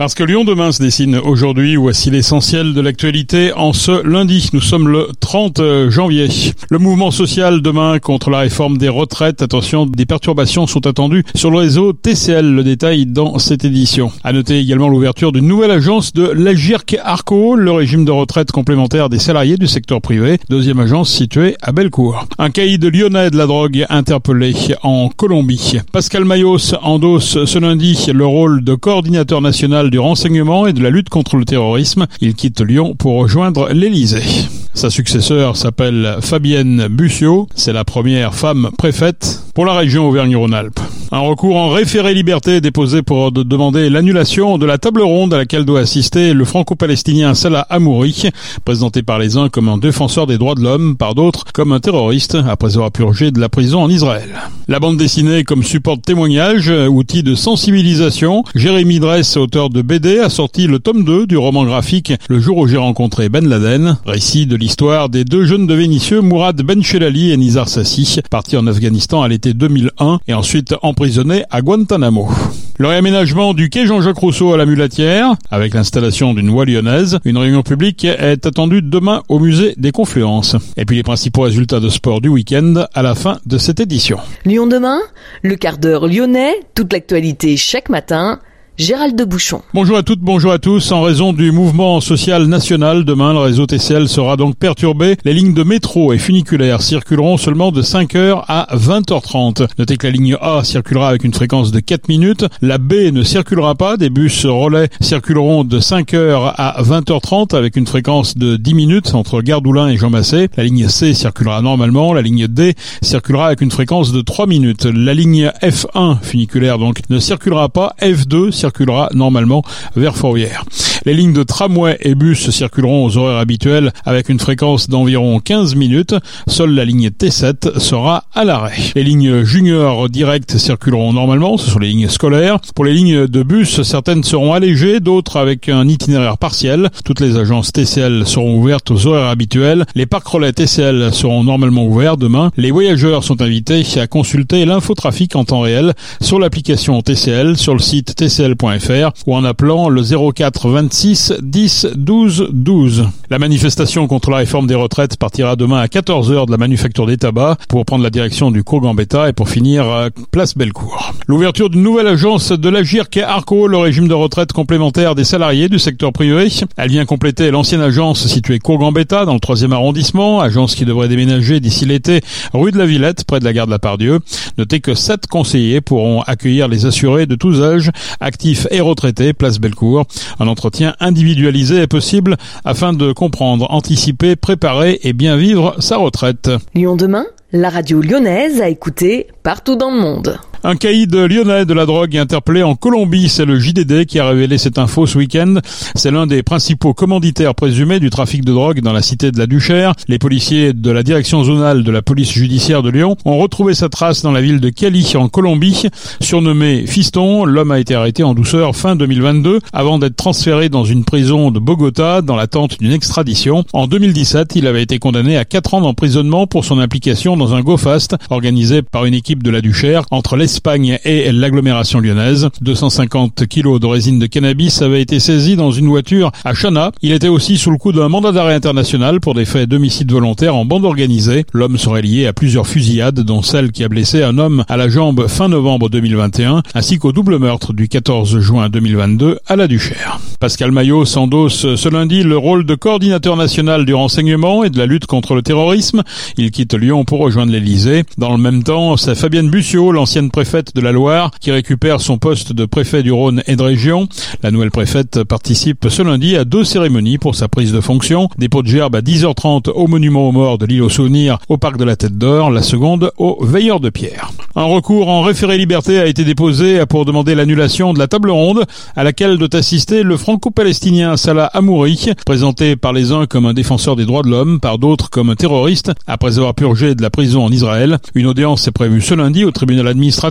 Parce que Lyon demain se dessine aujourd'hui, voici l'essentiel de l'actualité en ce lundi. Nous sommes le 30 janvier. Le mouvement social demain contre la réforme des retraites. Attention, des perturbations sont attendues sur le réseau TCL. Le détail dans cette édition. À noter également l'ouverture d'une nouvelle agence de l'Agirc Arco, le régime de retraite complémentaire des salariés du secteur privé. Deuxième agence située à Bellecour. Un caïd lyonnais de la drogue interpellé en Colombie. Pascal Mayos endosse ce lundi le rôle de coordinateur national du renseignement et de la lutte contre le terrorisme. Il quitte Lyon pour rejoindre l'Élysée. Sa successeur s'appelle Fabienne Bussiot. C'est la première femme préfète pour la région Auvergne-Rhône-Alpes. Un recours en référé liberté déposé pour demander l'annulation de la table ronde à laquelle doit assister le franco-palestinien Salah Amouri, présenté par les uns comme un défenseur des droits de l'homme, par d'autres comme un terroriste, après avoir purgé de la prison en Israël. La bande dessinée comme support de témoignage, outil de sensibilisation, Jérémy Dress, auteur de BD, a sorti le tome 2 du roman graphique Le jour où j'ai rencontré Ben Laden, récit de l'histoire des deux jeunes de Vénitieux, Mourad Ben Chelali et Nizar Sassi, partis en Afghanistan à l'été 2001 et ensuite emprisonnés à Guantanamo. Le réaménagement du quai Jean-Jacques Rousseau à la Mulatière, avec l'installation d'une voie lyonnaise, une réunion publique est attendue demain au musée des Confluences. Et puis les principaux résultats de sport du week-end à la fin de cette édition. Lyon demain, le quart d'heure lyonnais, toute l'actualité chaque matin Gérald de Bouchon. Bonjour à toutes, bonjour à tous. En raison du mouvement social national, demain, le réseau TCL sera donc perturbé. Les lignes de métro et funiculaires circuleront seulement de 5h à 20h30. Notez que la ligne A circulera avec une fréquence de 4 minutes. La B ne circulera pas. Des bus relais circuleront de 5h à 20h30 avec une fréquence de 10 minutes entre Gardoulin et Jean Massé. La ligne C circulera normalement. La ligne D circulera avec une fréquence de 3 minutes. La ligne F1 funiculaire donc ne circulera pas. F2 circulera circulera normalement vers Fourvière. Les lignes de tramway et bus circuleront aux horaires habituels avec une fréquence d'environ 15 minutes. Seule la ligne T7 sera à l'arrêt. Les lignes junior directes circuleront normalement, ce sont les lignes scolaires. Pour les lignes de bus, certaines seront allégées, d'autres avec un itinéraire partiel. Toutes les agences TCL seront ouvertes aux horaires habituels. Les parcs relais TCL seront normalement ouverts demain. Les voyageurs sont invités à consulter l'infotrafic en temps réel sur l'application TCL, sur le site tcl.fr ou en appelant le 04 26 10 12 12. La manifestation contre la réforme des retraites partira demain à 14h de la manufacture des tabacs pour prendre la direction du cours Gambetta et pour finir place Bellecour. L'ouverture d'une nouvelle agence de l'Agirc Arco, le régime de retraite complémentaire des salariés du secteur privé. Elle vient compléter l'ancienne agence située cours Gambetta dans le 3e arrondissement, agence qui devrait déménager d'ici l'été rue de la Villette près de la gare de la Pardieu. Notez que sept conseillers pourront accueillir les assurés de tous âges, actifs et retraités, place Bellecour. Un entretien individualisé est possible afin de comprendre, anticiper, préparer et bien vivre sa retraite. Lyon demain, la radio lyonnaise a écouté partout dans le monde. Un caïd lyonnais de la drogue est interpellé en Colombie. C'est le JDD qui a révélé cette info ce week-end. C'est l'un des principaux commanditaires présumés du trafic de drogue dans la cité de la Duchère. Les policiers de la direction zonale de la police judiciaire de Lyon ont retrouvé sa trace dans la ville de Cali en Colombie. Surnommé Fiston, l'homme a été arrêté en douceur fin 2022 avant d'être transféré dans une prison de Bogota dans l'attente d'une extradition. En 2017, il avait été condamné à 4 ans d'emprisonnement pour son implication dans un go-fast organisé par une équipe de la Duchère entre les l'Espagne et l'agglomération lyonnaise. 250 kilos de résine de cannabis avaient été saisis dans une voiture à Chana. Il était aussi sous le coup d'un mandat d'arrêt international pour des faits d'homicide volontaire en bande organisée. L'homme serait lié à plusieurs fusillades, dont celle qui a blessé un homme à la jambe fin novembre 2021, ainsi qu'au double meurtre du 14 juin 2022 à la Duchère. Pascal Maillot s'endosse ce lundi le rôle de coordinateur national du renseignement et de la lutte contre le terrorisme. Il quitte Lyon pour rejoindre l'Elysée. Dans le même temps, c'est Fabienne Bussiot, l'ancienne préfète de la Loire, qui récupère son poste de préfet du Rhône et de région. La nouvelle préfète participe ce lundi à deux cérémonies pour sa prise de fonction. Dépôt de gerbe à 10h30 au monument aux morts de l'île aux souvenirs au parc de la Tête d'Or, la seconde au Veilleur de Pierre. Un recours en référé liberté a été déposé pour demander l'annulation de la table ronde à laquelle doit assister le franco-palestinien Salah Amouri, présenté par les uns comme un défenseur des droits de l'homme, par d'autres comme un terroriste, après avoir purgé de la prison en Israël. Une audience est prévue ce lundi au tribunal administratif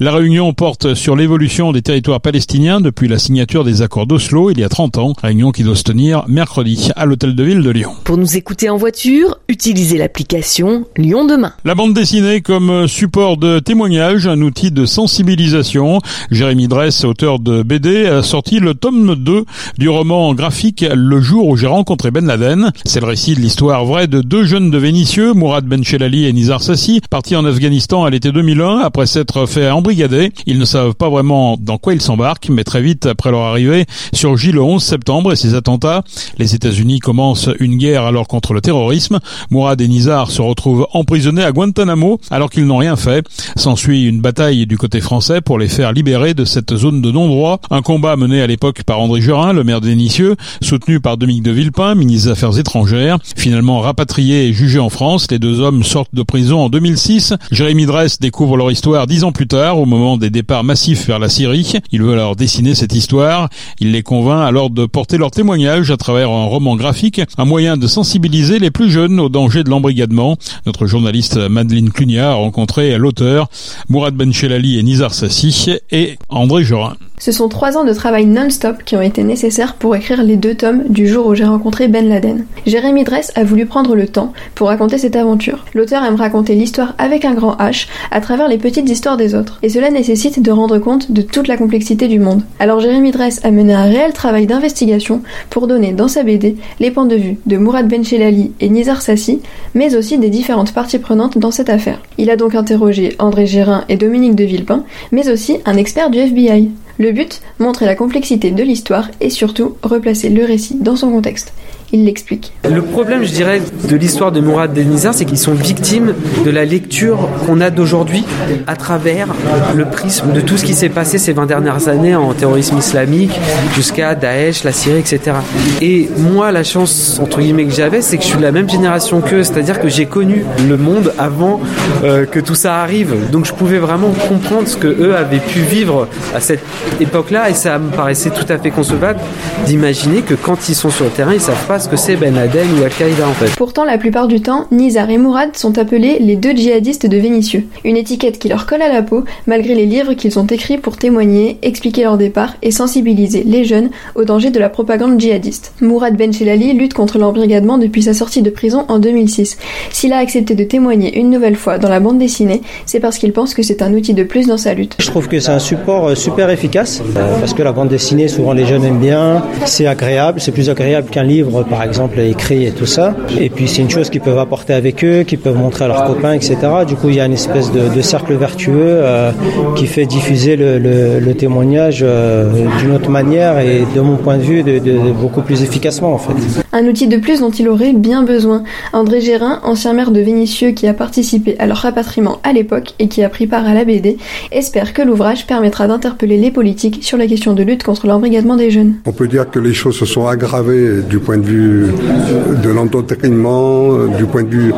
La réunion porte sur l'évolution des territoires palestiniens depuis la signature des accords d'Oslo il y a 30 ans. Réunion qui doit se tenir mercredi à l'hôtel de ville de Lyon. Pour nous écouter en voiture, utilisez l'application Lyon Demain. La bande dessinée comme support de témoignage, un outil de sensibilisation. Jérémy Dress, auteur de BD, a sorti le tome 2 du roman graphique Le jour où j'ai rencontré Ben Laden. C'est le récit de l'histoire vraie de deux jeunes de Vénitieux, Mourad Benchelali et Nizar Sassi, partis en Afghanistan à l'été 2001 après s'être fait embrigader. Ils ne savent pas vraiment dans quoi ils s'embarquent, mais très vite après leur arrivée surgit le 11 septembre et ses attentats. Les États-Unis commencent une guerre alors contre le terrorisme. Mourad et Nizar se retrouvent emprisonnés à Guantanamo alors qu'ils n'ont rien fait. S'ensuit une bataille du côté français pour les faire libérer de cette zone de non-droit. Un combat mené à l'époque par André Jurin, le maire de Vénitieux, soutenu par Dominique de Villepin, ministre des Affaires étrangères. Finalement rapatriés et jugés en France, les deux hommes sortent de prison en 2006. Jérémy Dress découvre leur histoire dix ans plus tard, au moment des départs massifs vers la Syrie. Il veut leur dessiner cette histoire. Il les convainc alors de porter leur témoignage à travers un roman graphique, un moyen de sensibiliser les plus jeunes au danger de l'embrigadement. Notre journaliste Madeleine Clunia a rencontré l'auteur, Mourad Benchelali et Nizar Sassi et André Jorin. Ce sont trois ans de travail non-stop qui ont été nécessaires pour écrire les deux tomes du jour où j'ai rencontré Ben Laden. Jérémy Dress a voulu prendre le temps pour raconter cette aventure. L'auteur aime raconter l'histoire avec un grand H à travers les petites histoires des autres. Et cela nécessite de rendre compte de toute la complexité du monde. Alors Jérémy Dress a mené un réel travail d'investigation pour donner dans sa BD les points de vue de Mourad Benchelali et Nizar Sassi, mais aussi des différentes parties prenantes dans cette affaire. Il a donc interrogé André Gérin et Dominique de Villepin, mais aussi un expert du FBI. Le but, montrer la complexité de l'histoire et surtout replacer le récit dans son contexte. Il l'explique. Le problème, je dirais, de l'histoire de Mourad Denizar, c'est qu'ils sont victimes de la lecture qu'on a d'aujourd'hui à travers le prisme de tout ce qui s'est passé ces 20 dernières années en terrorisme islamique, jusqu'à Daesh, la Syrie, etc. Et moi, la chance, entre guillemets, que j'avais, c'est que je suis de la même génération qu'eux, c'est-à-dire que j'ai connu le monde avant euh, que tout ça arrive. Donc je pouvais vraiment comprendre ce que eux avaient pu vivre à cette époque-là, et ça me paraissait tout à fait concevable d'imaginer que quand ils sont sur le terrain, ils savent pas ce que c'est Ben Laden ou Al-Qaïda en fait. Pourtant, la plupart du temps, Nizar et Mourad sont appelés les deux djihadistes de Vénitieux. Une étiquette qui leur colle à la peau, malgré les livres qu'ils ont écrits pour témoigner, expliquer leur départ et sensibiliser les jeunes au danger de la propagande djihadiste. Mourad Benchelali lutte contre l'embrigadement depuis sa sortie de prison en 2006. S'il a accepté de témoigner une nouvelle fois dans la bande dessinée, c'est parce qu'il pense que c'est un outil de plus dans sa lutte. Je trouve que c'est un support euh, super efficace, euh, parce que la bande dessinée, souvent les jeunes aiment bien, c'est agréable, c'est plus agréable qu'un livre par exemple, écrit et tout ça. Et puis c'est une chose qu'ils peuvent apporter avec eux, qu'ils peuvent montrer à leurs copains, etc. Du coup, il y a une espèce de, cercle vertueux euh, qui fait diffuser le, témoignage euh, d'une autre manière et de mon point de vue, de, beaucoup plus efficacement en fait. Un outil de plus dont il aurait bien besoin. André Gérin, ancien maire de Vénitieux qui a participé à leur rapatriement à l'époque et qui a pris part à la BD, espère que l'ouvrage permettra d'interpeller les politiques sur la question de lutte contre l'embrigadement des jeunes. On peut dire que les choses se sont aggravées du point de vue de l'endoctrinement, du point de vue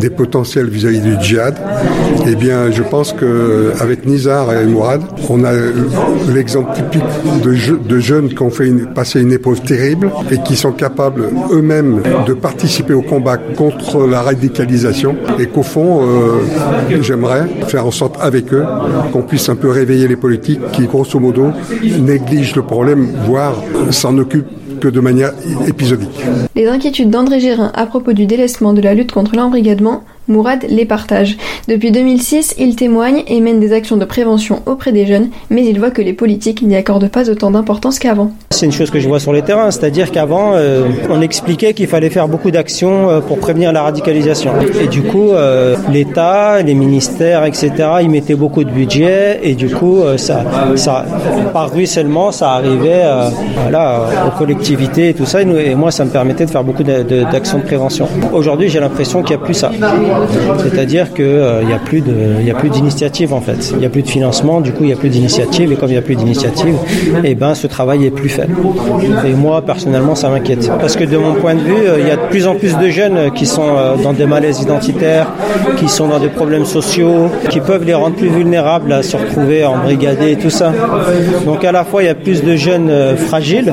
des potentiels vis-à-vis du djihad, eh bien, je pense que avec Nizar et Mourad, on a l'exemple typique de, jeunes qui ont fait passer une épreuve terrible et qui sont capables eux-mêmes de participer au combat contre la radicalisation et qu'au fond, euh, j'aimerais faire en sorte avec eux qu'on puisse un peu réveiller les politiques qui, grosso modo, négligent le problème, voire s'en occupent de manière épisodique. Les inquiétudes d'André Gérin à propos du délaissement de la lutte contre l'embrigadement Mourad les partage. Depuis 2006, il témoigne et mène des actions de prévention auprès des jeunes, mais il voit que les politiques n'y accordent pas autant d'importance qu'avant. C'est une chose que je vois sur les terrains, c'est-à-dire qu'avant, euh, on expliquait qu'il fallait faire beaucoup d'actions euh, pour prévenir la radicalisation. Et du coup, euh, l'État, les ministères, etc., ils mettaient beaucoup de budget et du coup, ça, ça, par ruissellement, ça arrivait voilà, aux collectivités et tout ça. Et, moi, ça me permettait de faire beaucoup d'actions de prévention. Aujourd'hui, j'ai l'impression qu'il n'y a plus ça. C'est-à-dire qu'il euh, n'y a plus d'initiative en fait. Il n'y a plus de financement, du coup il n'y a plus d'initiative et comme il n'y a plus d'initiative, eh ben ce travail est plus faible. Et moi personnellement ça m'inquiète parce que de mon point de vue, euh, il y a de plus en plus de jeunes qui sont euh, dans des malaises identitaires, qui sont dans des problèmes sociaux, qui peuvent les rendre plus vulnérables à se retrouver en brigadé et tout ça. Donc à la fois il y a plus de jeunes fragiles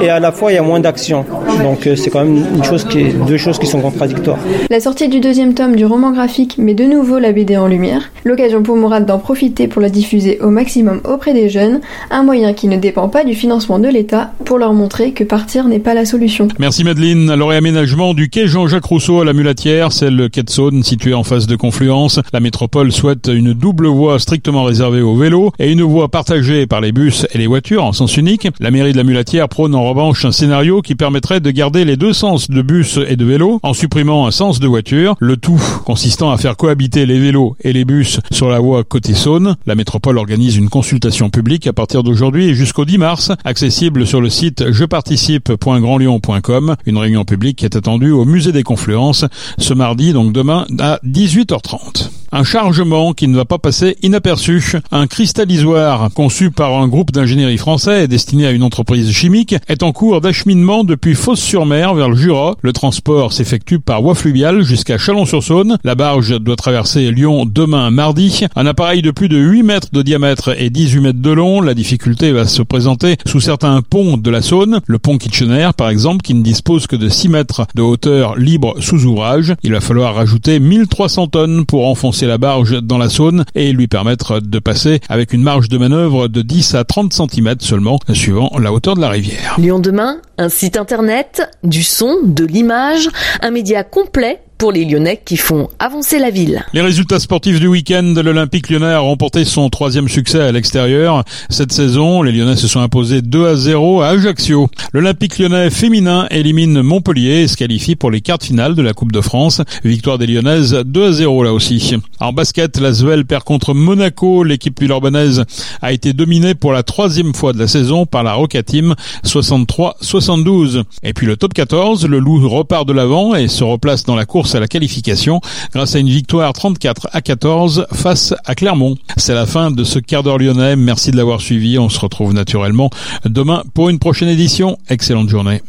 et à la fois il y a moins d'action. Donc euh, c'est quand même une chose qui est, deux choses qui sont contradictoires. La sortie du deuxième tome du roman graphique met de nouveau la BD en lumière, l'occasion pour Mourad d'en profiter pour la diffuser au maximum auprès des jeunes, un moyen qui ne dépend pas du financement de l'État pour leur montrer que partir n'est pas la solution. Merci Madeleine. Alors réaménagement du quai Jean-Jacques Rousseau à la Mulatière, c'est le quai de Saône situé en face de Confluence. La métropole souhaite une double voie strictement réservée aux vélos et une voie partagée par les bus et les voitures en sens unique. La mairie de la Mulatière prône en revanche un scénario qui permettrait de garder les deux sens de bus et de vélos en supprimant un sens de voiture, le tout consistant à faire cohabiter les vélos et les bus sur la voie côté Saône. La métropole organise une consultation publique à partir d'aujourd'hui et jusqu'au 10 mars, accessible sur le site jeparticipe.grandlyon.com. Une réunion publique est attendue au musée des Confluences ce mardi, donc demain à 18h30. Un chargement qui ne va pas passer inaperçu. Un cristallisoire conçu par un groupe d'ingénierie français et destiné à une entreprise chimique est en cours d'acheminement depuis Fos-sur-Mer vers le Jura. Le transport s'effectue par voie fluviale jusqu'à Chalon-sur-Saône. La barge doit traverser Lyon demain mardi. Un appareil de plus de 8 mètres de diamètre et 18 mètres de long. La difficulté va se présenter sous certains ponts de la Saône. Le pont Kitchener, par exemple, qui ne dispose que de 6 mètres de hauteur libre sous ouvrage. Il va falloir rajouter 1300 tonnes pour enfoncer la barge dans la Saône et lui permettre de passer avec une marge de manœuvre de 10 à 30 cm seulement, suivant la hauteur de la rivière. Lyon demain, un site internet, du son, de l'image, un média complet pour les Lyonnais qui font avancer la ville. Les résultats sportifs du week-end, l'Olympique lyonnais a remporté son troisième succès à l'extérieur. Cette saison, les Lyonnais se sont imposés 2 à 0 à Ajaccio. L'Olympique lyonnais féminin élimine Montpellier et se qualifie pour les quarts finales de la Coupe de France. Victoire des Lyonnaises 2 à 0 là aussi. En basket, la Svel perd contre Monaco. L'équipe villarbanaise a été dominée pour la troisième fois de la saison par la Roca Team 63-72. Et puis le top 14, le Loup repart de l'avant et se replace dans la à la qualification grâce à une victoire 34 à 14 face à Clermont. C'est la fin de ce quart d'heure lyonnais. Merci de l'avoir suivi. On se retrouve naturellement demain pour une prochaine édition. Excellente journée.